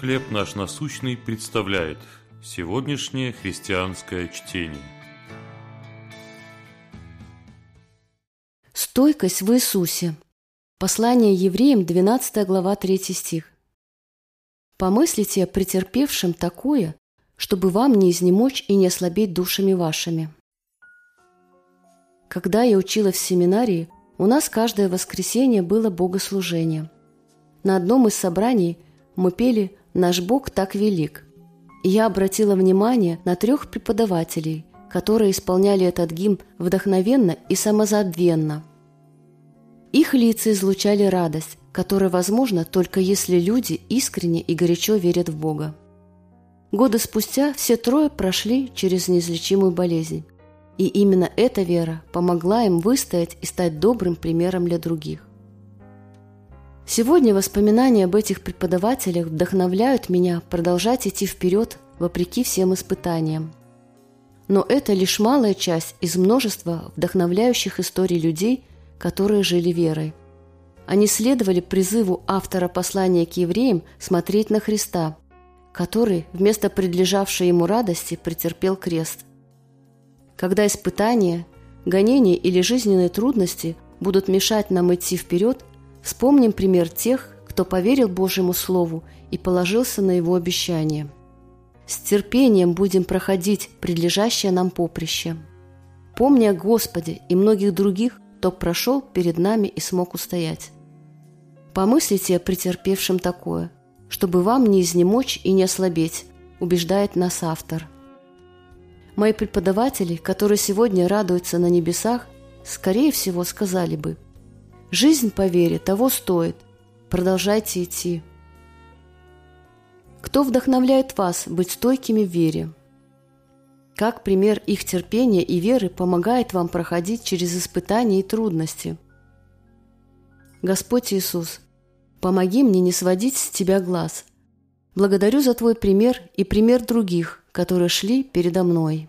«Хлеб наш насущный» представляет сегодняшнее христианское чтение. Стойкость в Иисусе. Послание евреям, 12 глава, 3 стих. «Помыслите о претерпевшем такое, чтобы вам не изнемочь и не ослабеть душами вашими». Когда я училась в семинарии, у нас каждое воскресенье было богослужение. На одном из собраний мы пели «Наш Бог так велик». Я обратила внимание на трех преподавателей, которые исполняли этот гимн вдохновенно и самозабвенно. Их лица излучали радость, которая возможна только если люди искренне и горячо верят в Бога. Годы спустя все трое прошли через неизлечимую болезнь. И именно эта вера помогла им выстоять и стать добрым примером для других. Сегодня воспоминания об этих преподавателях вдохновляют меня продолжать идти вперед вопреки всем испытаниям. Но это лишь малая часть из множества вдохновляющих историй людей, которые жили верой. Они следовали призыву автора послания к евреям смотреть на Христа, который вместо предлежавшей ему радости претерпел крест. Когда испытания, гонения или жизненные трудности будут мешать нам идти вперед – Вспомним пример тех, кто поверил Божьему Слову и положился на Его обещание. С терпением будем проходить предлежащее нам поприще. Помни о Господе и многих других, кто прошел перед нами и смог устоять. Помыслите о претерпевшем такое, чтобы вам не изнемочь и не ослабеть, убеждает нас автор. Мои преподаватели, которые сегодня радуются на небесах, скорее всего сказали бы – Жизнь по вере того стоит. Продолжайте идти. Кто вдохновляет вас быть стойкими в вере? Как пример их терпения и веры помогает вам проходить через испытания и трудности? Господь Иисус, помоги мне не сводить с Тебя глаз. Благодарю за Твой пример и пример других, которые шли передо мной.